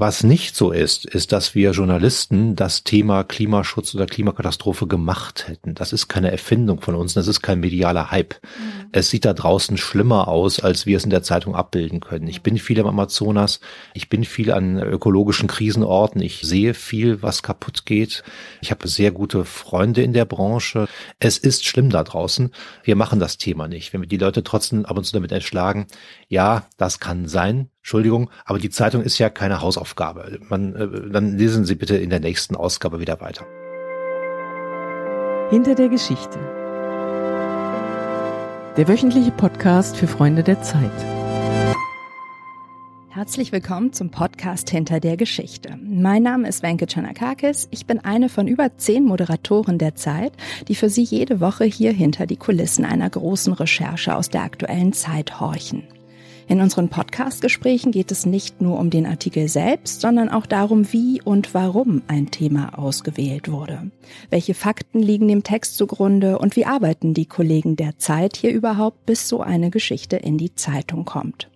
Was nicht so ist, ist, dass wir Journalisten das Thema Klimaschutz oder Klimakatastrophe gemacht hätten. Das ist keine Erfindung von uns, das ist kein medialer Hype. Mhm. Es sieht da draußen schlimmer aus, als wir es in der Zeitung abbilden können. Ich bin viel im Amazonas, ich bin viel an ökologischen Krisenorten, ich sehe viel, was kaputt geht. Ich habe sehr gute Freunde in der Branche. Es ist schlimm da draußen. Wir machen das Thema nicht. Wenn wir die Leute trotzdem ab und zu damit erschlagen, ja, das kann sein, Entschuldigung, aber die Zeitung ist ja keine Hausaufgabe. Man, äh, dann lesen Sie bitte in der nächsten Ausgabe wieder weiter. Hinter der Geschichte. Der wöchentliche Podcast für Freunde der Zeit. Herzlich willkommen zum Podcast Hinter der Geschichte. Mein Name ist Wenke Chanakakis. Ich bin eine von über zehn Moderatoren der Zeit, die für Sie jede Woche hier hinter die Kulissen einer großen Recherche aus der aktuellen Zeit horchen. In unseren Podcast-Gesprächen geht es nicht nur um den Artikel selbst, sondern auch darum, wie und warum ein Thema ausgewählt wurde. Welche Fakten liegen dem Text zugrunde und wie arbeiten die Kollegen der Zeit hier überhaupt, bis so eine Geschichte in die Zeitung kommt.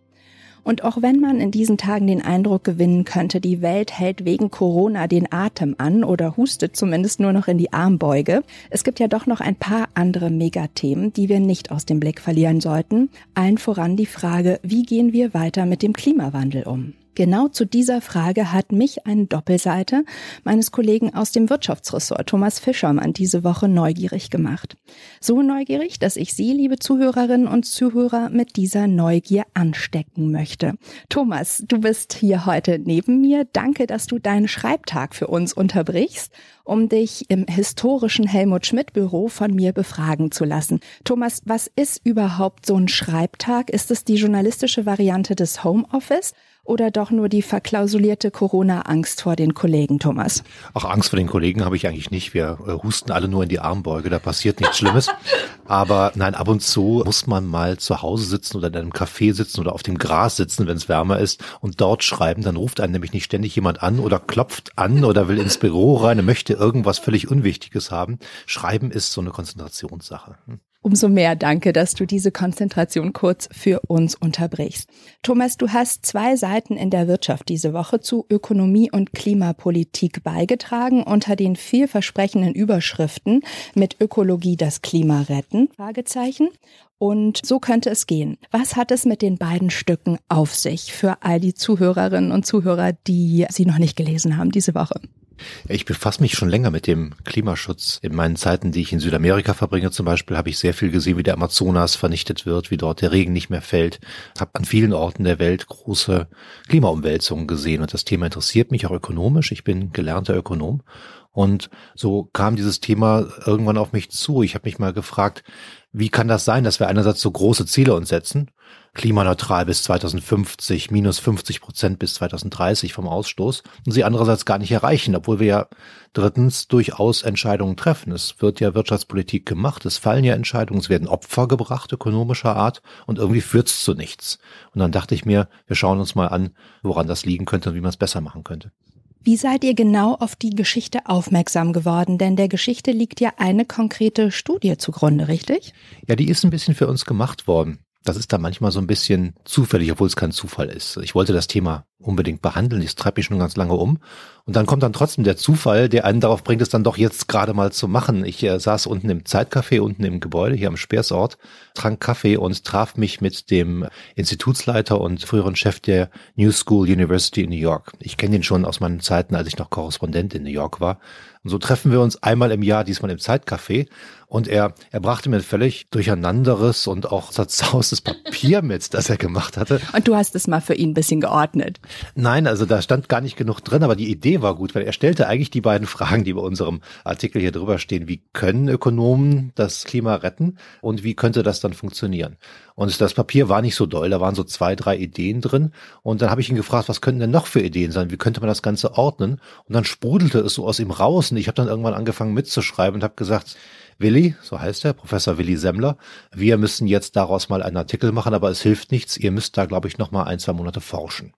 Und auch wenn man in diesen Tagen den Eindruck gewinnen könnte, die Welt hält wegen Corona den Atem an oder hustet zumindest nur noch in die Armbeuge, es gibt ja doch noch ein paar andere Megathemen, die wir nicht aus dem Blick verlieren sollten. Allen voran die Frage, wie gehen wir weiter mit dem Klimawandel um? Genau zu dieser Frage hat mich eine Doppelseite meines Kollegen aus dem Wirtschaftsressort Thomas Fischermann diese Woche neugierig gemacht. So neugierig, dass ich Sie, liebe Zuhörerinnen und Zuhörer, mit dieser Neugier anstecken möchte. Thomas, du bist hier heute neben mir. Danke, dass du deinen Schreibtag für uns unterbrichst, um dich im historischen Helmut Schmidt Büro von mir befragen zu lassen. Thomas, was ist überhaupt so ein Schreibtag? Ist es die journalistische Variante des Homeoffice? oder doch nur die verklausulierte Corona-Angst vor den Kollegen, Thomas? Ach, Angst vor den Kollegen habe ich eigentlich nicht. Wir äh, husten alle nur in die Armbeuge, da passiert nichts Schlimmes. Aber nein, ab und zu muss man mal zu Hause sitzen oder in einem Café sitzen oder auf dem Gras sitzen, wenn es wärmer ist und dort schreiben. Dann ruft einen nämlich nicht ständig jemand an oder klopft an oder will ins Büro rein und möchte irgendwas völlig Unwichtiges haben. Schreiben ist so eine Konzentrationssache. Hm. Umso mehr danke, dass du diese Konzentration kurz für uns unterbrichst. Thomas, du hast zwei Seiten in der Wirtschaft diese Woche zu Ökonomie und Klimapolitik beigetragen unter den vielversprechenden Überschriften mit Ökologie das Klima retten? Fragezeichen. Und so könnte es gehen. Was hat es mit den beiden Stücken auf sich für all die Zuhörerinnen und Zuhörer, die sie noch nicht gelesen haben diese Woche? Ich befasse mich schon länger mit dem Klimaschutz. In meinen Zeiten, die ich in Südamerika verbringe zum Beispiel, habe ich sehr viel gesehen, wie der Amazonas vernichtet wird, wie dort der Regen nicht mehr fällt. Ich habe an vielen Orten der Welt große Klimaumwälzungen gesehen und das Thema interessiert mich auch ökonomisch. Ich bin gelernter Ökonom und so kam dieses Thema irgendwann auf mich zu. Ich habe mich mal gefragt, wie kann das sein, dass wir einerseits so große Ziele uns setzen, klimaneutral bis 2050, minus 50 Prozent bis 2030 vom Ausstoß, und sie andererseits gar nicht erreichen, obwohl wir ja drittens durchaus Entscheidungen treffen. Es wird ja Wirtschaftspolitik gemacht, es fallen ja Entscheidungen, es werden Opfer gebracht ökonomischer Art und irgendwie führt es zu nichts. Und dann dachte ich mir, wir schauen uns mal an, woran das liegen könnte und wie man es besser machen könnte. Wie seid ihr genau auf die Geschichte aufmerksam geworden? Denn der Geschichte liegt ja eine konkrete Studie zugrunde, richtig? Ja, die ist ein bisschen für uns gemacht worden. Das ist da manchmal so ein bisschen zufällig, obwohl es kein Zufall ist. Ich wollte das Thema unbedingt behandeln. Ich treibe mich schon ganz lange um. Und dann kommt dann trotzdem der Zufall, der einen darauf bringt, es dann doch jetzt gerade mal zu machen. Ich äh, saß unten im Zeitcafé, unten im Gebäude, hier am Speersort, trank Kaffee und traf mich mit dem Institutsleiter und früheren Chef der New School University in New York. Ich kenne ihn schon aus meinen Zeiten, als ich noch Korrespondent in New York war. Und so treffen wir uns einmal im Jahr, diesmal im Zeitcafé. Und er, er brachte mir völlig durcheinanderes und auch zerzaustes Papier mit, das er gemacht hatte. Und du hast es mal für ihn ein bisschen geordnet. Nein, also da stand gar nicht genug drin, aber die Idee war gut, weil er stellte eigentlich die beiden Fragen, die bei unserem Artikel hier drüber stehen. Wie können Ökonomen das Klima retten und wie könnte das dann funktionieren? Und das Papier war nicht so doll, da waren so zwei, drei Ideen drin. Und dann habe ich ihn gefragt, was könnten denn noch für Ideen sein? Wie könnte man das Ganze ordnen? Und dann sprudelte es so aus ihm raus. Und ich habe dann irgendwann angefangen mitzuschreiben und habe gesagt, Willi, so heißt er, Professor Willi Semmler, wir müssen jetzt daraus mal einen Artikel machen, aber es hilft nichts. Ihr müsst da, glaube ich, noch mal ein, zwei Monate forschen.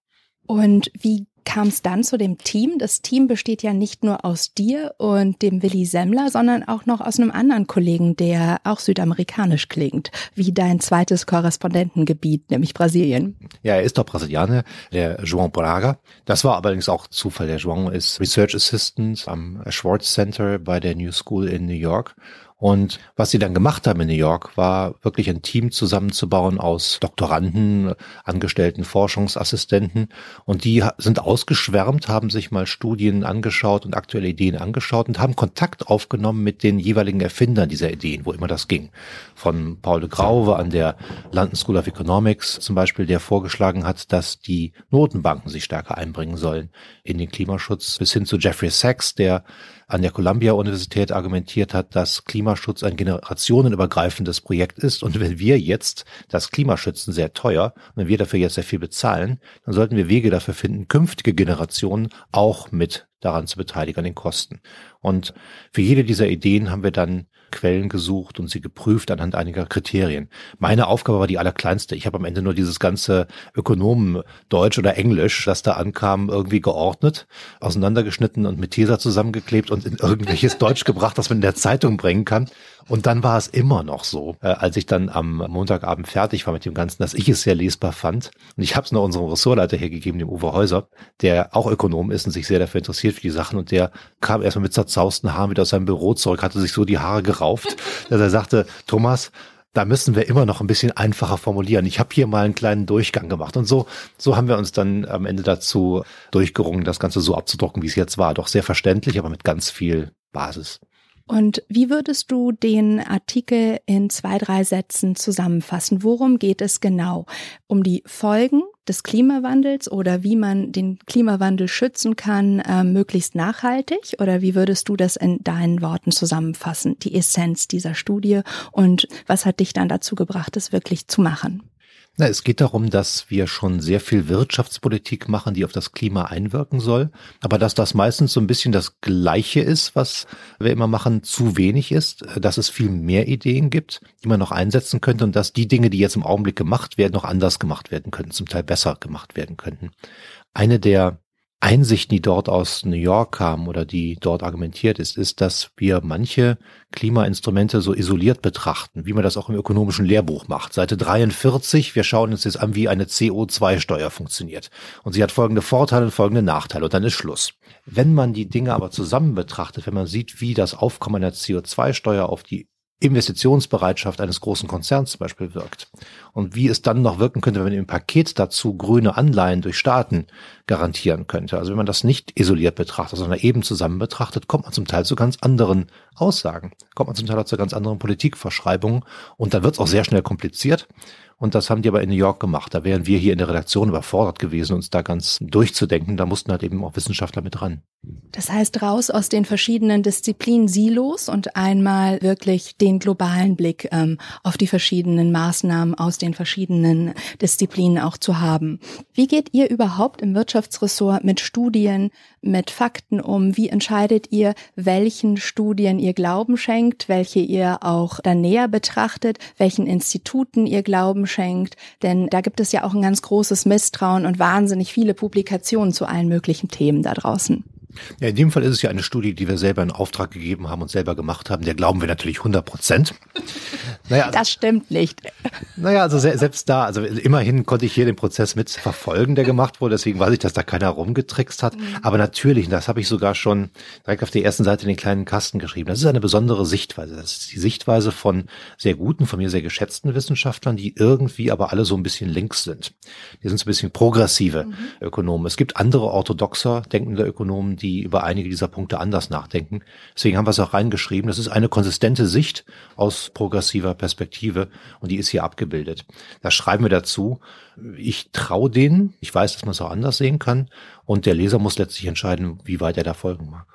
Und wie kam es dann zu dem Team? Das Team besteht ja nicht nur aus dir und dem Willi Semmler, sondern auch noch aus einem anderen Kollegen, der auch südamerikanisch klingt, wie dein zweites Korrespondentengebiet, nämlich Brasilien. Ja, er ist doch Brasilianer, der João Braga. Das war allerdings auch Zufall. Der João ist Research Assistant am Schwartz Center bei der New School in New York und was sie dann gemacht haben in New York, war wirklich ein Team zusammenzubauen aus Doktoranden, angestellten Forschungsassistenten. Und die sind ausgeschwärmt, haben sich mal Studien angeschaut und aktuelle Ideen angeschaut und haben Kontakt aufgenommen mit den jeweiligen Erfindern dieser Ideen, wo immer das ging. Von Paul de Grauwe an der London School of Economics zum Beispiel, der vorgeschlagen hat, dass die Notenbanken sich stärker einbringen sollen in den Klimaschutz, bis hin zu Jeffrey Sachs, der an der Columbia-Universität argumentiert hat, dass Klimaschutz ein generationenübergreifendes Projekt ist. Und wenn wir jetzt das Klimaschützen sehr teuer, wenn wir dafür jetzt sehr viel bezahlen, dann sollten wir Wege dafür finden, künftige Generationen auch mit daran zu beteiligen, an den Kosten. Und für jede dieser Ideen haben wir dann Quellen gesucht und sie geprüft anhand einiger Kriterien. Meine Aufgabe war die allerkleinste. Ich habe am Ende nur dieses ganze Ökonomen Deutsch oder Englisch, das da ankam, irgendwie geordnet, auseinandergeschnitten und mit Tesa zusammengeklebt und in irgendwelches Deutsch gebracht, das man in der Zeitung bringen kann. Und dann war es immer noch so, äh, als ich dann am Montagabend fertig war mit dem Ganzen, dass ich es sehr lesbar fand. Und ich habe es noch unserem Ressortleiter hergegeben, dem Uwe Häuser, der auch Ökonom ist und sich sehr dafür interessiert für die Sachen. Und der kam erstmal mit zerzausten Haaren wieder aus seinem Büro zurück, hatte sich so die Haare gerauft, dass er sagte, Thomas, da müssen wir immer noch ein bisschen einfacher formulieren. Ich habe hier mal einen kleinen Durchgang gemacht. Und so, so haben wir uns dann am Ende dazu durchgerungen, das Ganze so abzudrucken, wie es jetzt war. Doch sehr verständlich, aber mit ganz viel Basis. Und wie würdest du den Artikel in zwei, drei Sätzen zusammenfassen? Worum geht es genau? Um die Folgen des Klimawandels oder wie man den Klimawandel schützen kann, äh, möglichst nachhaltig? Oder wie würdest du das in deinen Worten zusammenfassen, die Essenz dieser Studie? Und was hat dich dann dazu gebracht, es wirklich zu machen? Na, es geht darum, dass wir schon sehr viel Wirtschaftspolitik machen, die auf das Klima einwirken soll, aber dass das meistens so ein bisschen das Gleiche ist, was wir immer machen, zu wenig ist, dass es viel mehr Ideen gibt, die man noch einsetzen könnte und dass die Dinge, die jetzt im Augenblick gemacht werden, noch anders gemacht werden könnten, zum Teil besser gemacht werden könnten. Eine der Einsichten, die dort aus New York kamen oder die dort argumentiert ist, ist, dass wir manche Klimainstrumente so isoliert betrachten, wie man das auch im ökonomischen Lehrbuch macht. Seite 43, wir schauen uns jetzt an, wie eine CO2-Steuer funktioniert. Und sie hat folgende Vorteile und folgende Nachteile und dann ist Schluss. Wenn man die Dinge aber zusammen betrachtet, wenn man sieht, wie das Aufkommen einer CO2-Steuer auf die Investitionsbereitschaft eines großen Konzerns zum Beispiel wirkt. Und wie es dann noch wirken könnte, wenn man im Paket dazu grüne Anleihen durch Staaten garantieren könnte. Also wenn man das nicht isoliert betrachtet, sondern eben zusammen betrachtet, kommt man zum Teil zu ganz anderen Aussagen, kommt man zum Teil auch zu ganz anderen Politikverschreibungen und dann wird es auch sehr schnell kompliziert. Und das haben die aber in New York gemacht. Da wären wir hier in der Redaktion überfordert gewesen, uns da ganz durchzudenken. Da mussten halt eben auch Wissenschaftler mit ran. Das heißt, raus aus den verschiedenen Disziplinen Silos und einmal wirklich den globalen Blick ähm, auf die verschiedenen Maßnahmen aus den verschiedenen Disziplinen auch zu haben. Wie geht ihr überhaupt im Wirtschaftsressort mit Studien, mit Fakten um? Wie entscheidet ihr, welchen Studien ihr Glauben schenkt, welche ihr auch dann näher betrachtet, welchen Instituten ihr Glauben schenkt? Denn da gibt es ja auch ein ganz großes Misstrauen und wahnsinnig viele Publikationen zu allen möglichen Themen da draußen. Ja, in dem Fall ist es ja eine Studie, die wir selber in Auftrag gegeben haben und selber gemacht haben. Der glauben wir natürlich 100 Prozent. Naja, das stimmt nicht. Naja, also selbst da, also immerhin konnte ich hier den Prozess mit verfolgen, der gemacht wurde. Deswegen weiß ich, dass da keiner rumgetrickst hat. Mhm. Aber natürlich, das habe ich sogar schon direkt auf der ersten Seite den kleinen Kasten geschrieben. Das ist eine besondere Sichtweise. Das ist die Sichtweise von sehr guten, von mir sehr geschätzten Wissenschaftlern, die irgendwie aber alle so ein bisschen links sind. Die sind so ein bisschen progressive mhm. Ökonomen. Es gibt andere orthodoxer denkende Ökonomen, die über einige dieser Punkte anders nachdenken. Deswegen haben wir es auch reingeschrieben. Das ist eine konsistente Sicht aus progressiver Perspektive und die ist hier abgebildet. Da schreiben wir dazu, ich traue denen, ich weiß, dass man es auch anders sehen kann und der Leser muss letztlich entscheiden, wie weit er da folgen mag.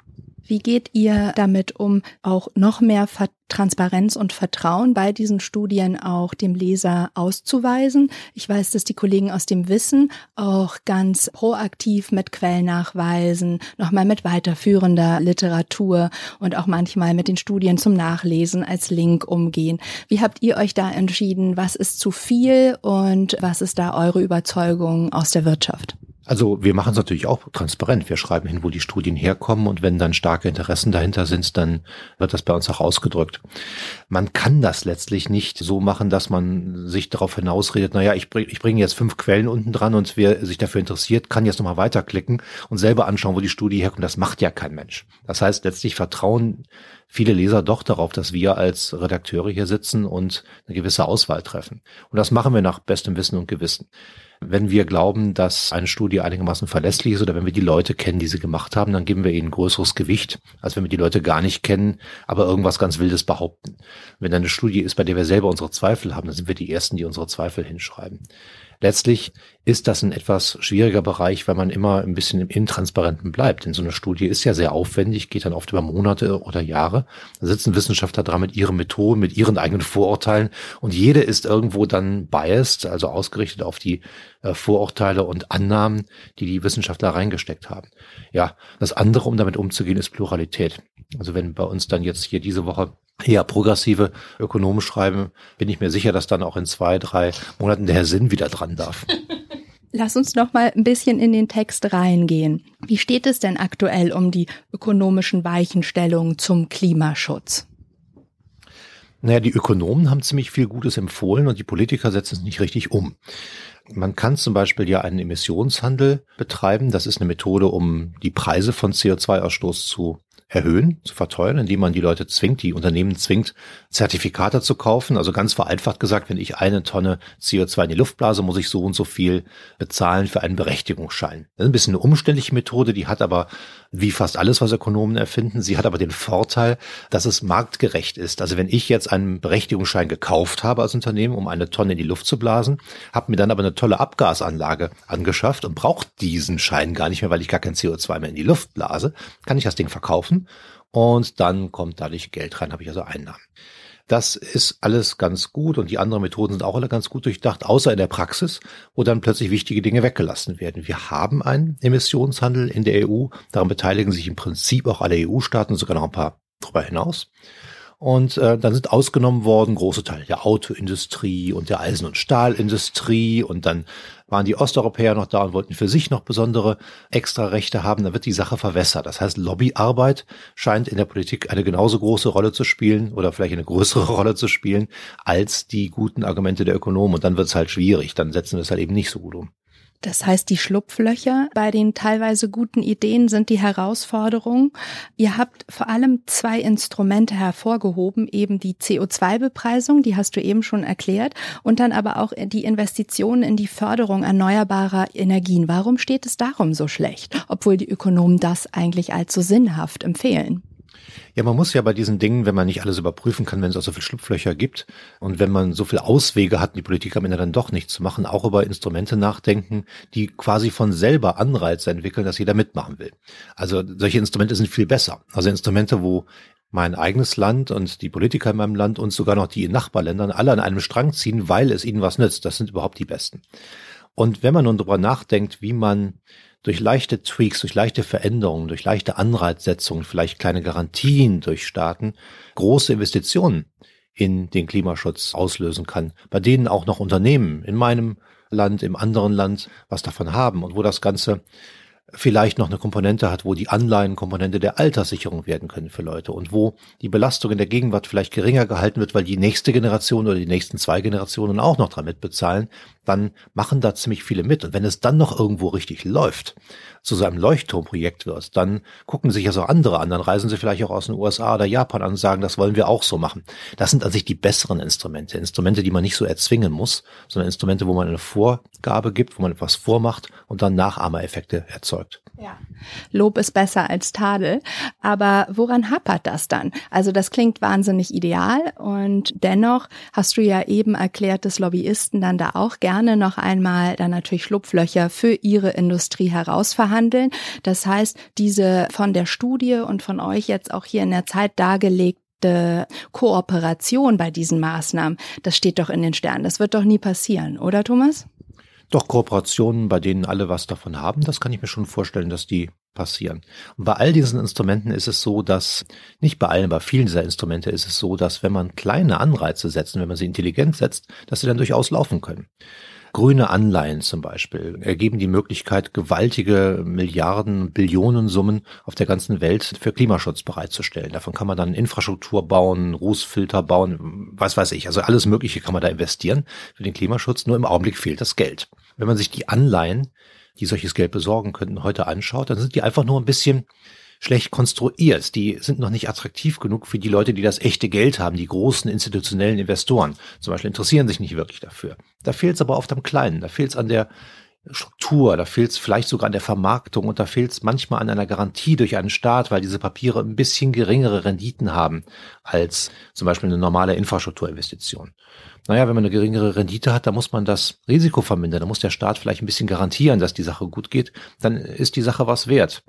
Wie geht ihr damit um, auch noch mehr Transparenz und Vertrauen bei diesen Studien auch dem Leser auszuweisen? Ich weiß, dass die Kollegen aus dem Wissen auch ganz proaktiv mit Quellnachweisen, nochmal mit weiterführender Literatur und auch manchmal mit den Studien zum Nachlesen als Link umgehen. Wie habt ihr euch da entschieden? Was ist zu viel und was ist da eure Überzeugung aus der Wirtschaft? Also wir machen es natürlich auch transparent. Wir schreiben hin, wo die Studien herkommen und wenn dann starke Interessen dahinter sind, dann wird das bei uns auch ausgedrückt. Man kann das letztlich nicht so machen, dass man sich darauf hinausredet, naja, ich, bring, ich bringe jetzt fünf Quellen unten dran und wer sich dafür interessiert, kann jetzt nochmal weiterklicken und selber anschauen, wo die Studie herkommt. Das macht ja kein Mensch. Das heißt, letztlich vertrauen viele Leser doch darauf, dass wir als Redakteure hier sitzen und eine gewisse Auswahl treffen. Und das machen wir nach bestem Wissen und Gewissen wenn wir glauben, dass eine Studie einigermaßen verlässlich ist oder wenn wir die Leute kennen, die sie gemacht haben, dann geben wir ihnen größeres Gewicht, als wenn wir die Leute gar nicht kennen, aber irgendwas ganz Wildes behaupten. Wenn eine Studie ist, bei der wir selber unsere Zweifel haben, dann sind wir die Ersten, die unsere Zweifel hinschreiben. Letztlich ist das ein etwas schwieriger Bereich, weil man immer ein bisschen im Intransparenten bleibt. Denn so eine Studie ist ja sehr aufwendig, geht dann oft über Monate oder Jahre. Da sitzen Wissenschaftler dran mit ihren Methoden, mit ihren eigenen Vorurteilen und jede ist irgendwo dann biased, also ausgerichtet auf die äh, Vorurteile und Annahmen, die die Wissenschaftler reingesteckt haben. Ja, das andere, um damit umzugehen, ist Pluralität. Also wenn bei uns dann jetzt hier diese Woche eher progressive Ökonomen schreiben, bin ich mir sicher, dass dann auch in zwei, drei Monaten der Herr Sinn wieder dran darf. Lass uns noch mal ein bisschen in den Text reingehen. Wie steht es denn aktuell um die ökonomischen Weichenstellungen zum Klimaschutz? Naja, die Ökonomen haben ziemlich viel Gutes empfohlen und die Politiker setzen es nicht richtig um. Man kann zum Beispiel ja einen Emissionshandel betreiben. Das ist eine Methode, um die Preise von CO2-Ausstoß zu erhöhen, zu verteuern, indem man die Leute zwingt, die Unternehmen zwingt, Zertifikate zu kaufen. Also ganz vereinfacht gesagt, wenn ich eine Tonne CO2 in die Luft blase, muss ich so und so viel bezahlen für einen Berechtigungsschein. Das ist ein bisschen eine umständliche Methode, die hat aber, wie fast alles, was Ökonomen erfinden, sie hat aber den Vorteil, dass es marktgerecht ist. Also wenn ich jetzt einen Berechtigungsschein gekauft habe als Unternehmen, um eine Tonne in die Luft zu blasen, habe mir dann aber eine tolle Abgasanlage angeschafft und brauche diesen Schein gar nicht mehr, weil ich gar kein CO2 mehr in die Luft blase, kann ich das Ding verkaufen und dann kommt dadurch Geld rein, habe ich also Einnahmen. Das ist alles ganz gut und die anderen Methoden sind auch alle ganz gut durchdacht, außer in der Praxis, wo dann plötzlich wichtige Dinge weggelassen werden. Wir haben einen Emissionshandel in der EU, daran beteiligen sich im Prinzip auch alle EU-Staaten, sogar noch ein paar darüber hinaus. Und äh, dann sind ausgenommen worden große Teile der Autoindustrie und der Eisen- und Stahlindustrie. Und dann waren die Osteuropäer noch da und wollten für sich noch besondere Extrarechte haben. Dann wird die Sache verwässert. Das heißt, Lobbyarbeit scheint in der Politik eine genauso große Rolle zu spielen oder vielleicht eine größere Rolle zu spielen als die guten Argumente der Ökonomen. Und dann wird es halt schwierig. Dann setzen wir es halt eben nicht so gut um. Das heißt, die Schlupflöcher bei den teilweise guten Ideen sind die Herausforderung. Ihr habt vor allem zwei Instrumente hervorgehoben, eben die CO2-Bepreisung, die hast du eben schon erklärt, und dann aber auch die Investitionen in die Förderung erneuerbarer Energien. Warum steht es darum so schlecht, obwohl die Ökonomen das eigentlich so sinnhaft empfehlen? Ja, man muss ja bei diesen Dingen, wenn man nicht alles überprüfen kann, wenn es auch so viele Schlupflöcher gibt und wenn man so viele Auswege hat, die Politik am Ende dann doch nicht zu machen, auch über Instrumente nachdenken, die quasi von selber Anreize entwickeln, dass jeder mitmachen will. Also solche Instrumente sind viel besser. Also Instrumente, wo mein eigenes Land und die Politiker in meinem Land und sogar noch die in Nachbarländern alle an einem Strang ziehen, weil es ihnen was nützt. Das sind überhaupt die besten. Und wenn man nun darüber nachdenkt, wie man durch leichte Tweaks, durch leichte Veränderungen, durch leichte Anreizsetzungen, vielleicht kleine Garantien durch Staaten, große Investitionen in den Klimaschutz auslösen kann, bei denen auch noch Unternehmen in meinem Land, im anderen Land was davon haben und wo das Ganze vielleicht noch eine Komponente hat, wo die Anleihen Komponente der Alterssicherung werden können für Leute und wo die Belastung in der Gegenwart vielleicht geringer gehalten wird, weil die nächste Generation oder die nächsten zwei Generationen auch noch dran mitbezahlen, dann machen da ziemlich viele mit. Und wenn es dann noch irgendwo richtig läuft, zu so einem Leuchtturmprojekt wird, dann gucken sich ja so andere an, dann reisen sie vielleicht auch aus den USA oder Japan an und sagen, das wollen wir auch so machen. Das sind an sich die besseren Instrumente, Instrumente, die man nicht so erzwingen muss, sondern Instrumente, wo man eine Vorgabe gibt, wo man etwas vormacht und dann Nachahmereffekte erzeugt. Ja. Lob ist besser als Tadel. Aber woran hapert das dann? Also das klingt wahnsinnig ideal und dennoch hast du ja eben erklärt, dass Lobbyisten dann da auch gerne noch einmal dann natürlich Schlupflöcher für ihre Industrie herausverhandeln. Das heißt, diese von der Studie und von euch jetzt auch hier in der Zeit dargelegte Kooperation bei diesen Maßnahmen, das steht doch in den Sternen. Das wird doch nie passieren, oder Thomas? Doch Kooperationen, bei denen alle was davon haben, das kann ich mir schon vorstellen, dass die passieren. Und bei all diesen Instrumenten ist es so, dass, nicht bei allen, bei vielen dieser Instrumente ist es so, dass wenn man kleine Anreize setzt, wenn man sie intelligent setzt, dass sie dann durchaus laufen können. Grüne Anleihen zum Beispiel ergeben die Möglichkeit, gewaltige Milliarden, Billionen Summen auf der ganzen Welt für Klimaschutz bereitzustellen. Davon kann man dann Infrastruktur bauen, Rußfilter bauen, was weiß ich. Also alles Mögliche kann man da investieren für den Klimaschutz. Nur im Augenblick fehlt das Geld. Wenn man sich die Anleihen, die solches Geld besorgen könnten, heute anschaut, dann sind die einfach nur ein bisschen schlecht konstruiert. Die sind noch nicht attraktiv genug für die Leute, die das echte Geld haben. Die großen institutionellen Investoren zum Beispiel interessieren sich nicht wirklich dafür. Da fehlt es aber oft am Kleinen. Da fehlt es an der Struktur, da fehlt es vielleicht sogar an der Vermarktung und da fehlt es manchmal an einer Garantie durch einen Staat, weil diese Papiere ein bisschen geringere Renditen haben als zum Beispiel eine normale Infrastrukturinvestition naja, wenn man eine geringere Rendite hat, dann muss man das Risiko vermindern. Da muss der Staat vielleicht ein bisschen garantieren, dass die Sache gut geht. Dann ist die Sache was wert.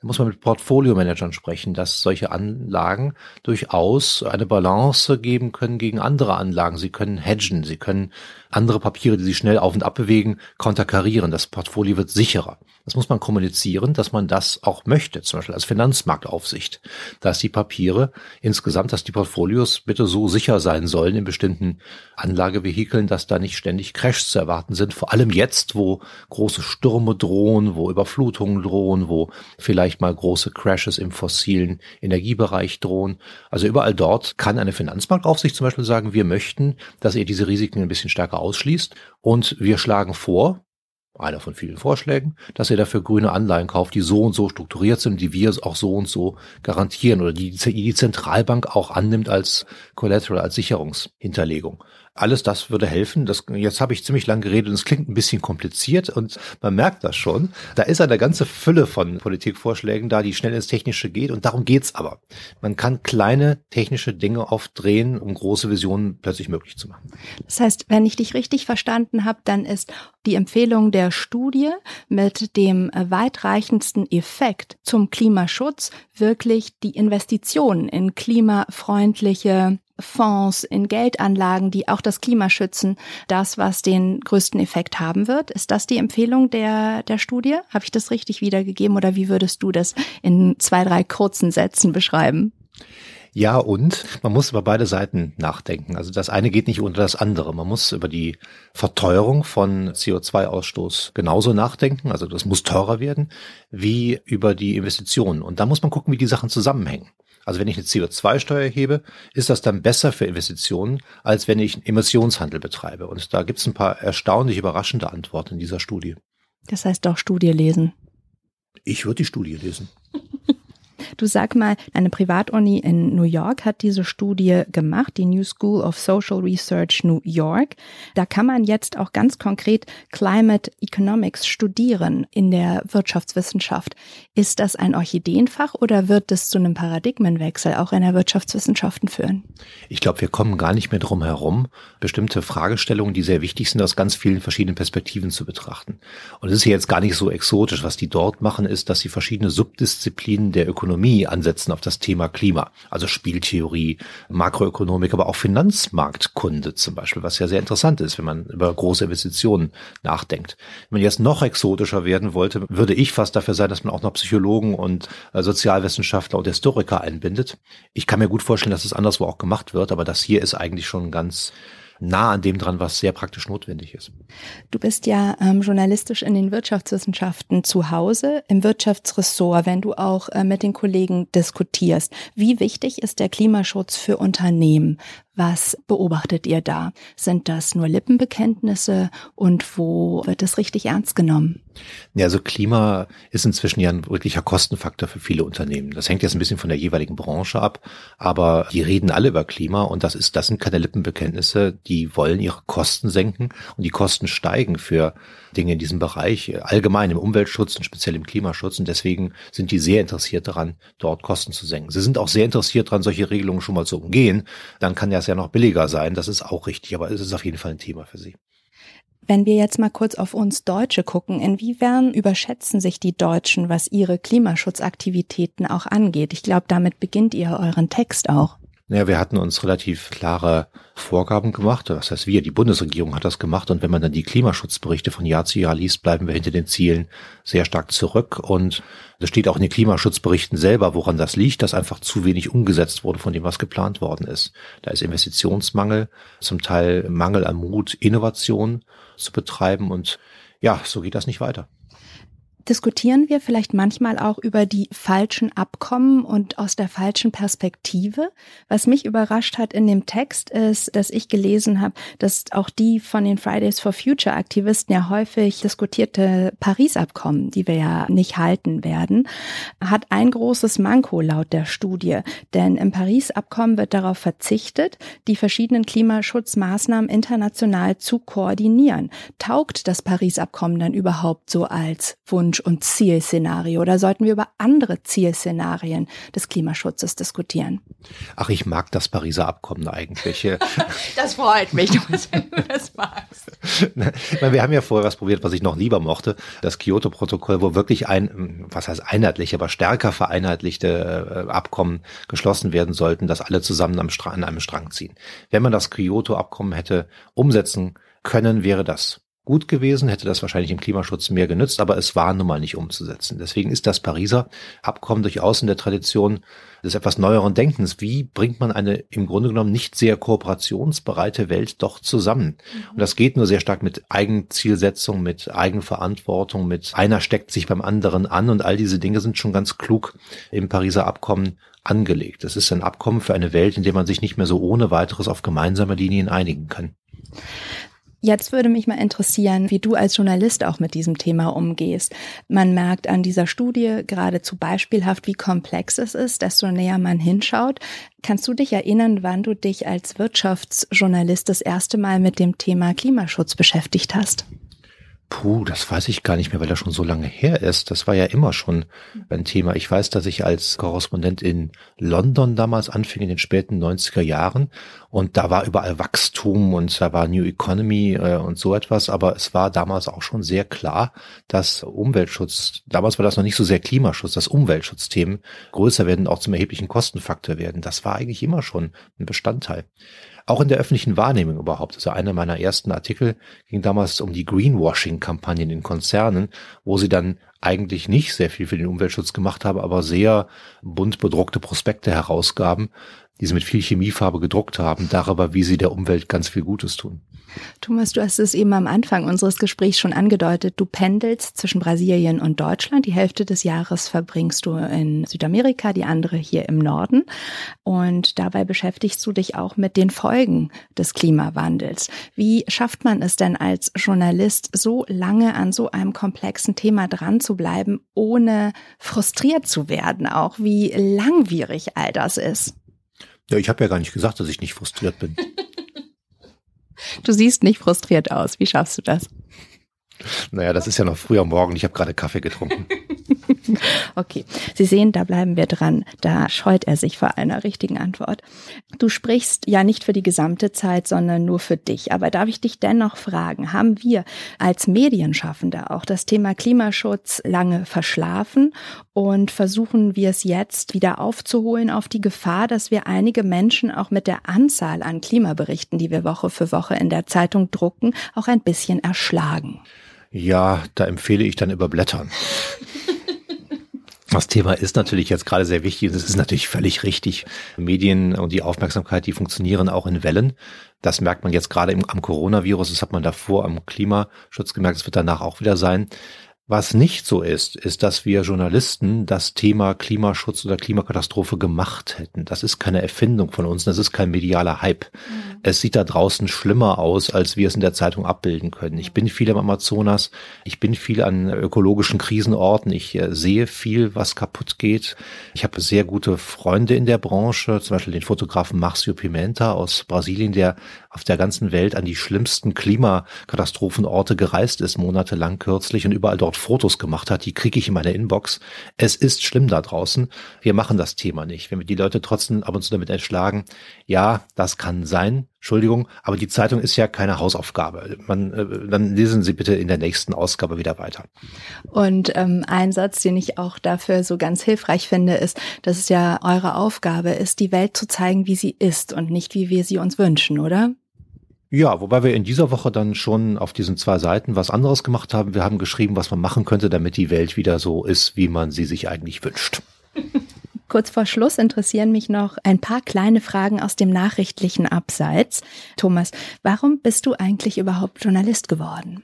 Da muss man mit Portfolio-Managern sprechen, dass solche Anlagen durchaus eine Balance geben können gegen andere Anlagen. Sie können hedgen, sie können andere Papiere, die sich schnell auf und ab bewegen, konterkarieren. Das Portfolio wird sicherer. Das muss man kommunizieren, dass man das auch möchte, zum Beispiel als Finanzmarktaufsicht, dass die Papiere insgesamt, dass die Portfolios bitte so sicher sein sollen in bestimmten Anlagevehikeln, dass da nicht ständig Crashs zu erwarten sind. Vor allem jetzt, wo große Stürme drohen, wo Überflutungen drohen, wo vielleicht mal große Crashes im fossilen Energiebereich drohen. Also überall dort kann eine Finanzmarktaufsicht zum Beispiel sagen, wir möchten, dass ihr diese Risiken ein bisschen stärker ausschließt und wir schlagen vor, einer von vielen Vorschlägen, dass ihr dafür grüne Anleihen kauft, die so und so strukturiert sind, die wir auch so und so garantieren oder die die Zentralbank auch annimmt als Collateral, als Sicherungshinterlegung alles das würde helfen. Das, jetzt habe ich ziemlich lang geredet und es klingt ein bisschen kompliziert und man merkt das schon. Da ist eine ganze Fülle von Politikvorschlägen da, die schnell ins Technische geht und darum geht's aber. Man kann kleine technische Dinge aufdrehen, um große Visionen plötzlich möglich zu machen. Das heißt, wenn ich dich richtig verstanden habe, dann ist die Empfehlung der Studie mit dem weitreichendsten Effekt zum Klimaschutz wirklich die Investitionen in klimafreundliche Fonds, in Geldanlagen, die auch das Klima schützen, das, was den größten Effekt haben wird. Ist das die Empfehlung der, der Studie? Habe ich das richtig wiedergegeben oder wie würdest du das in zwei, drei kurzen Sätzen beschreiben? Ja, und man muss über beide Seiten nachdenken. Also das eine geht nicht unter das andere. Man muss über die Verteuerung von CO2-Ausstoß genauso nachdenken. Also das muss teurer werden, wie über die Investitionen. Und da muss man gucken, wie die Sachen zusammenhängen. Also wenn ich eine CO2-Steuer erhebe, ist das dann besser für Investitionen, als wenn ich einen Emissionshandel betreibe. Und da gibt es ein paar erstaunlich überraschende Antworten in dieser Studie. Das heißt auch Studie lesen. Ich würde die Studie lesen. Du sag mal, eine Privatuni in New York hat diese Studie gemacht, die New School of Social Research New York. Da kann man jetzt auch ganz konkret Climate Economics studieren in der Wirtschaftswissenschaft. Ist das ein Orchideenfach oder wird es zu einem Paradigmenwechsel auch in der Wirtschaftswissenschaften führen? Ich glaube, wir kommen gar nicht mehr drum herum, bestimmte Fragestellungen, die sehr wichtig sind, aus ganz vielen verschiedenen Perspektiven zu betrachten. Und es ist jetzt gar nicht so exotisch. Was die dort machen, ist, dass sie verschiedene Subdisziplinen der Ökonomie Ökonomie ansetzen auf das Thema Klima. Also Spieltheorie, Makroökonomik, aber auch Finanzmarktkunde zum Beispiel, was ja sehr interessant ist, wenn man über große Investitionen nachdenkt. Wenn man jetzt noch exotischer werden wollte, würde ich fast dafür sein, dass man auch noch Psychologen und äh, Sozialwissenschaftler und Historiker einbindet. Ich kann mir gut vorstellen, dass es anderswo auch gemacht wird, aber das hier ist eigentlich schon ganz nah an dem dran, was sehr praktisch notwendig ist. Du bist ja ähm, journalistisch in den Wirtschaftswissenschaften zu Hause, im Wirtschaftsressort, wenn du auch äh, mit den Kollegen diskutierst. Wie wichtig ist der Klimaschutz für Unternehmen? Was beobachtet ihr da? Sind das nur Lippenbekenntnisse und wo wird es richtig ernst genommen? Ja, also Klima ist inzwischen ja ein wirklicher Kostenfaktor für viele Unternehmen. Das hängt jetzt ein bisschen von der jeweiligen Branche ab, aber die reden alle über Klima und das ist, das sind keine Lippenbekenntnisse. Die wollen ihre Kosten senken und die Kosten steigen für Dinge in diesem Bereich, allgemein im Umweltschutz und speziell im Klimaschutz. Und deswegen sind die sehr interessiert daran, dort Kosten zu senken. Sie sind auch sehr interessiert daran, solche Regelungen schon mal zu umgehen. Dann kann das ja noch billiger sein. Das ist auch richtig, aber es ist auf jeden Fall ein Thema für sie. Wenn wir jetzt mal kurz auf uns Deutsche gucken, inwiefern überschätzen sich die Deutschen, was ihre Klimaschutzaktivitäten auch angeht? Ich glaube, damit beginnt ihr euren Text auch. Naja, wir hatten uns relativ klare Vorgaben gemacht. Das heißt, wir, die Bundesregierung hat das gemacht. Und wenn man dann die Klimaschutzberichte von Jahr zu Jahr liest, bleiben wir hinter den Zielen sehr stark zurück. Und das steht auch in den Klimaschutzberichten selber, woran das liegt, dass einfach zu wenig umgesetzt wurde von dem, was geplant worden ist. Da ist Investitionsmangel, zum Teil Mangel an Mut, Innovation zu betreiben. Und ja, so geht das nicht weiter diskutieren wir vielleicht manchmal auch über die falschen Abkommen und aus der falschen Perspektive. Was mich überrascht hat in dem Text ist, dass ich gelesen habe, dass auch die von den Fridays for Future Aktivisten ja häufig diskutierte Paris-Abkommen, die wir ja nicht halten werden, hat ein großes Manko laut der Studie. Denn im Paris-Abkommen wird darauf verzichtet, die verschiedenen Klimaschutzmaßnahmen international zu koordinieren. Taugt das Paris-Abkommen dann überhaupt so als Wunsch Wunsch- und Zielszenario oder sollten wir über andere Zielszenarien des Klimaschutzes diskutieren? Ach, ich mag das Pariser Abkommen eigentlich. das freut mich, wenn du das magst. Wir haben ja vorher was probiert, was ich noch lieber mochte. Das Kyoto-Protokoll, wo wirklich ein, was heißt einheitlich, aber stärker vereinheitlichte äh, Abkommen geschlossen werden sollten, dass alle zusammen am an einem Strang ziehen. Wenn man das Kyoto-Abkommen hätte umsetzen können, wäre das gut gewesen, hätte das wahrscheinlich im Klimaschutz mehr genützt, aber es war nun mal nicht umzusetzen. Deswegen ist das Pariser Abkommen durchaus in der Tradition des etwas neueren Denkens. Wie bringt man eine im Grunde genommen nicht sehr kooperationsbereite Welt doch zusammen? Mhm. Und das geht nur sehr stark mit Eigenzielsetzung, mit Eigenverantwortung, mit einer steckt sich beim anderen an und all diese Dinge sind schon ganz klug im Pariser Abkommen angelegt. Es ist ein Abkommen für eine Welt, in der man sich nicht mehr so ohne weiteres auf gemeinsame Linien einigen kann. Jetzt würde mich mal interessieren, wie du als Journalist auch mit diesem Thema umgehst. Man merkt an dieser Studie geradezu beispielhaft, wie komplex es ist, desto näher man hinschaut. Kannst du dich erinnern, wann du dich als Wirtschaftsjournalist das erste Mal mit dem Thema Klimaschutz beschäftigt hast? Puh, das weiß ich gar nicht mehr, weil das schon so lange her ist. Das war ja immer schon ein Thema. Ich weiß, dass ich als Korrespondent in London damals anfing in den späten 90er Jahren und da war überall Wachstum und da war New Economy äh, und so etwas, aber es war damals auch schon sehr klar, dass Umweltschutz, damals war das noch nicht so sehr Klimaschutz, dass Umweltschutzthemen größer werden, auch zum erheblichen Kostenfaktor werden. Das war eigentlich immer schon ein Bestandteil. Auch in der öffentlichen Wahrnehmung überhaupt. Also einer meiner ersten Artikel ging damals um die Greenwashing-Kampagnen in Konzernen, wo sie dann eigentlich nicht sehr viel für den Umweltschutz gemacht haben, aber sehr bunt bedruckte Prospekte herausgaben, die sie mit viel Chemiefarbe gedruckt haben, darüber, wie sie der Umwelt ganz viel Gutes tun. Thomas, du hast es eben am Anfang unseres Gesprächs schon angedeutet. Du pendelst zwischen Brasilien und Deutschland. Die Hälfte des Jahres verbringst du in Südamerika, die andere hier im Norden. Und dabei beschäftigst du dich auch mit den Folgen des Klimawandels. Wie schafft man es denn als Journalist, so lange an so einem komplexen Thema dran zu bleiben, ohne frustriert zu werden? Auch wie langwierig all das ist? Ja, ich habe ja gar nicht gesagt, dass ich nicht frustriert bin. Du siehst nicht frustriert aus. Wie schaffst du das? Naja, das ist ja noch früh am Morgen. Ich habe gerade Kaffee getrunken. okay, Sie sehen, da bleiben wir dran. Da scheut er sich vor einer richtigen Antwort. Du sprichst ja nicht für die gesamte Zeit, sondern nur für dich. Aber darf ich dich dennoch fragen, haben wir als Medienschaffende auch das Thema Klimaschutz lange verschlafen und versuchen wir es jetzt wieder aufzuholen auf die Gefahr, dass wir einige Menschen auch mit der Anzahl an Klimaberichten, die wir Woche für Woche in der Zeitung drucken, auch ein bisschen erschlagen? Ja, da empfehle ich dann überblättern. Das Thema ist natürlich jetzt gerade sehr wichtig. Es ist natürlich völlig richtig. Medien und die Aufmerksamkeit, die funktionieren auch in Wellen. Das merkt man jetzt gerade am Coronavirus. Das hat man davor am Klimaschutz gemerkt. Das wird danach auch wieder sein. Was nicht so ist, ist, dass wir Journalisten das Thema Klimaschutz oder Klimakatastrophe gemacht hätten. Das ist keine Erfindung von uns, das ist kein medialer Hype. Mhm. Es sieht da draußen schlimmer aus, als wir es in der Zeitung abbilden können. Ich bin viel im Amazonas, ich bin viel an ökologischen Krisenorten, ich äh, sehe viel, was kaputt geht. Ich habe sehr gute Freunde in der Branche, zum Beispiel den Fotografen Marcio Pimenta aus Brasilien, der auf der ganzen Welt an die schlimmsten Klimakatastrophenorte gereist ist, monatelang kürzlich und überall dort Fotos gemacht hat, die kriege ich in meiner Inbox. Es ist schlimm da draußen. Wir machen das Thema nicht. Wenn wir die Leute trotzdem ab und zu damit entschlagen, ja, das kann sein. Entschuldigung, aber die Zeitung ist ja keine Hausaufgabe. Man, äh, dann lesen Sie bitte in der nächsten Ausgabe wieder weiter. Und ähm, ein Satz, den ich auch dafür so ganz hilfreich finde, ist, dass es ja eure Aufgabe ist, die Welt zu zeigen, wie sie ist und nicht wie wir sie uns wünschen, oder? Ja, wobei wir in dieser Woche dann schon auf diesen zwei Seiten was anderes gemacht haben. Wir haben geschrieben, was man machen könnte, damit die Welt wieder so ist, wie man sie sich eigentlich wünscht. Kurz vor Schluss interessieren mich noch ein paar kleine Fragen aus dem nachrichtlichen Abseits. Thomas, warum bist du eigentlich überhaupt Journalist geworden?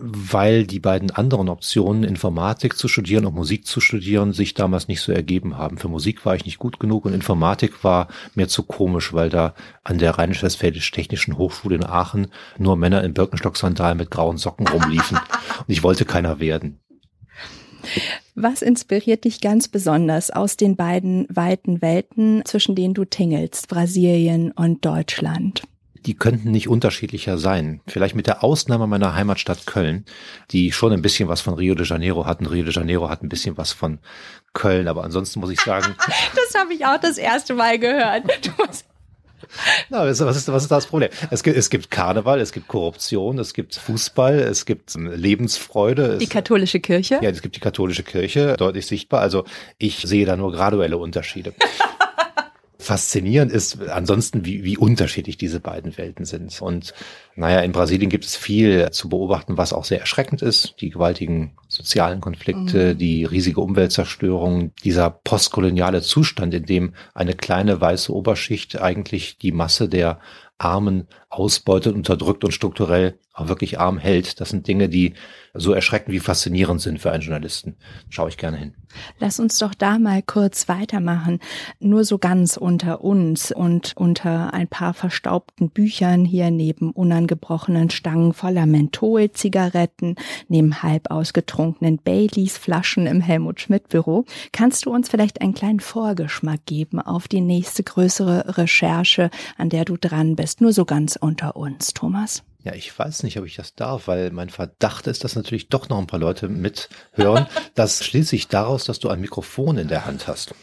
Weil die beiden anderen Optionen, Informatik zu studieren und Musik zu studieren, sich damals nicht so ergeben haben. Für Musik war ich nicht gut genug und Informatik war mir zu komisch, weil da an der Rheinisch-Westfälisch-Technischen Hochschule in Aachen nur Männer in Birkenstock-Sandalen mit grauen Socken rumliefen. und ich wollte keiner werden. Was inspiriert dich ganz besonders aus den beiden weiten Welten, zwischen denen du tingelst, Brasilien und Deutschland? Die könnten nicht unterschiedlicher sein. Vielleicht mit der Ausnahme meiner Heimatstadt Köln, die schon ein bisschen was von Rio de Janeiro hatten. Rio de Janeiro hat ein bisschen was von Köln, aber ansonsten muss ich sagen. das habe ich auch das erste Mal gehört. Na, was, ist, was ist das Problem? Es gibt, es gibt Karneval, es gibt Korruption, es gibt Fußball, es gibt Lebensfreude. Die katholische Kirche? Ja, es gibt die katholische Kirche, deutlich sichtbar. Also ich sehe da nur graduelle Unterschiede. faszinierend ist ansonsten, wie, wie unterschiedlich diese beiden Welten sind. Und naja, in Brasilien gibt es viel zu beobachten, was auch sehr erschreckend ist. Die gewaltigen sozialen Konflikte, mhm. die riesige Umweltzerstörung, dieser postkoloniale Zustand, in dem eine kleine weiße Oberschicht eigentlich die Masse der Armen ausbeutet, unterdrückt und strukturell auch wirklich arm hält. Das sind Dinge, die so erschreckend wie faszinierend sind für einen Journalisten. Schaue ich gerne hin. Lass uns doch da mal kurz weitermachen. Nur so ganz unter uns und unter ein paar verstaubten Büchern hier neben unangebrochenen Stangen voller Menthol-Zigaretten, neben halb ausgetrunkenen Baileys-Flaschen im Helmut Schmidt-Büro. Kannst du uns vielleicht einen kleinen Vorgeschmack geben auf die nächste größere Recherche, an der du dran bist? Nur so ganz unter uns, Thomas. Ja, ich weiß nicht, ob ich das darf, weil mein Verdacht ist, dass natürlich doch noch ein paar Leute mithören. Das schließt sich daraus, dass du ein Mikrofon in der Hand hast.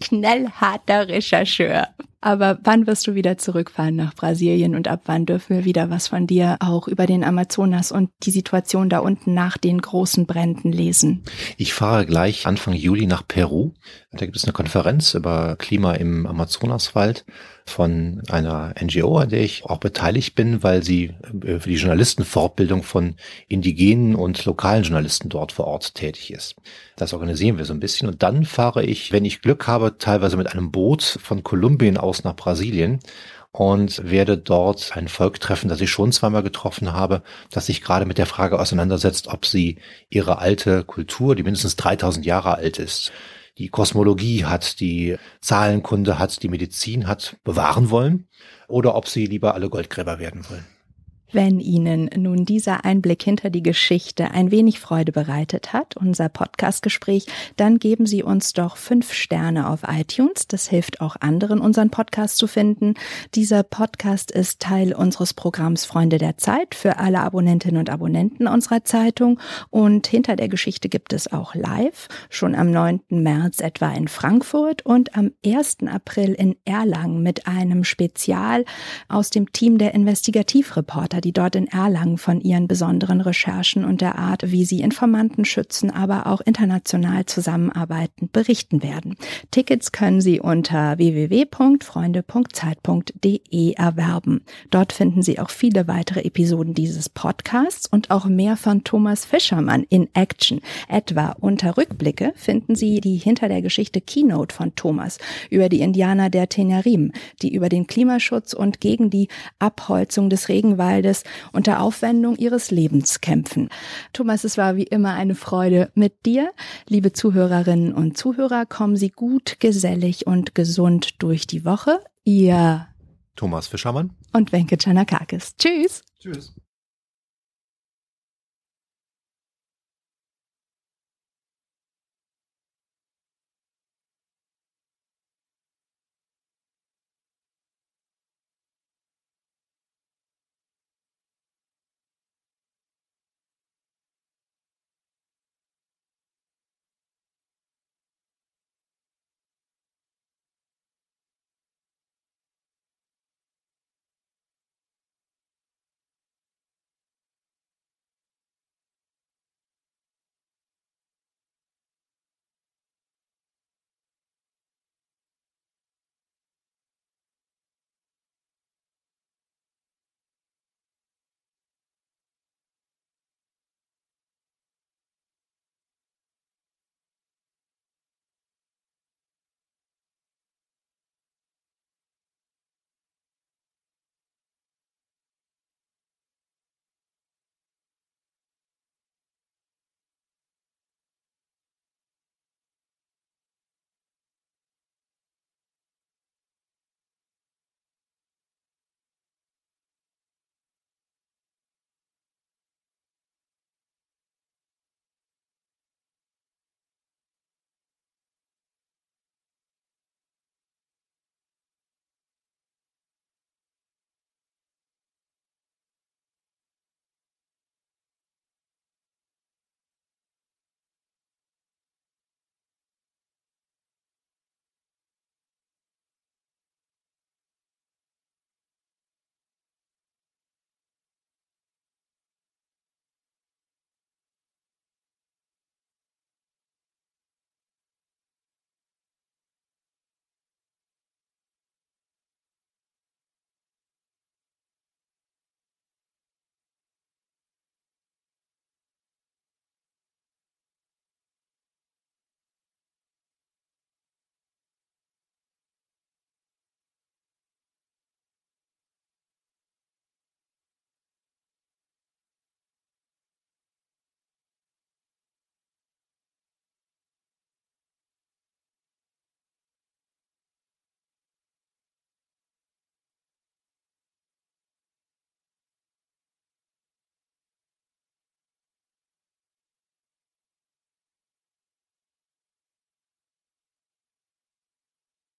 Knellharter Rechercheur. Aber wann wirst du wieder zurückfahren nach Brasilien und ab wann dürfen wir wieder was von dir auch über den Amazonas und die Situation da unten nach den großen Bränden lesen? Ich fahre gleich Anfang Juli nach Peru. Da gibt es eine Konferenz über Klima im Amazonaswald von einer NGO, an der ich auch beteiligt bin, weil sie äh, für die Journalistenfortbildung von indigenen und lokalen Journalisten dort vor Ort tätig ist. Das organisieren wir so ein bisschen und dann fahre ich, wenn ich Glück habe, teilweise mit einem Boot von Kolumbien aus nach Brasilien und werde dort ein Volk treffen, das ich schon zweimal getroffen habe, das sich gerade mit der Frage auseinandersetzt, ob sie ihre alte Kultur, die mindestens 3000 Jahre alt ist, die Kosmologie hat, die Zahlenkunde hat, die Medizin hat, bewahren wollen oder ob sie lieber alle Goldgräber werden wollen. Wenn Ihnen nun dieser Einblick hinter die Geschichte ein wenig Freude bereitet hat, unser Podcastgespräch, dann geben Sie uns doch fünf Sterne auf iTunes. Das hilft auch anderen, unseren Podcast zu finden. Dieser Podcast ist Teil unseres Programms Freunde der Zeit für alle Abonnentinnen und Abonnenten unserer Zeitung. Und hinter der Geschichte gibt es auch live, schon am 9. März etwa in Frankfurt und am 1. April in Erlangen mit einem Spezial aus dem Team der Investigativreporter Reporter, die dort in Erlangen von ihren besonderen Recherchen und der Art, wie sie Informanten schützen, aber auch international zusammenarbeiten, berichten werden. Tickets können Sie unter www.freunde.zeit.de erwerben. Dort finden Sie auch viele weitere Episoden dieses Podcasts und auch mehr von Thomas Fischermann in Action. Etwa unter Rückblicke finden Sie die hinter der Geschichte Keynote von Thomas über die Indianer der Tenerim, die über den Klimaschutz und gegen die Abholzung des Regenwaldes Waldes unter Aufwendung ihres Lebens kämpfen. Thomas, es war wie immer eine Freude mit dir. Liebe Zuhörerinnen und Zuhörer, kommen Sie gut, gesellig und gesund durch die Woche. Ihr Thomas Fischermann und Wenke Chanakakis. Tschüss. Tschüss.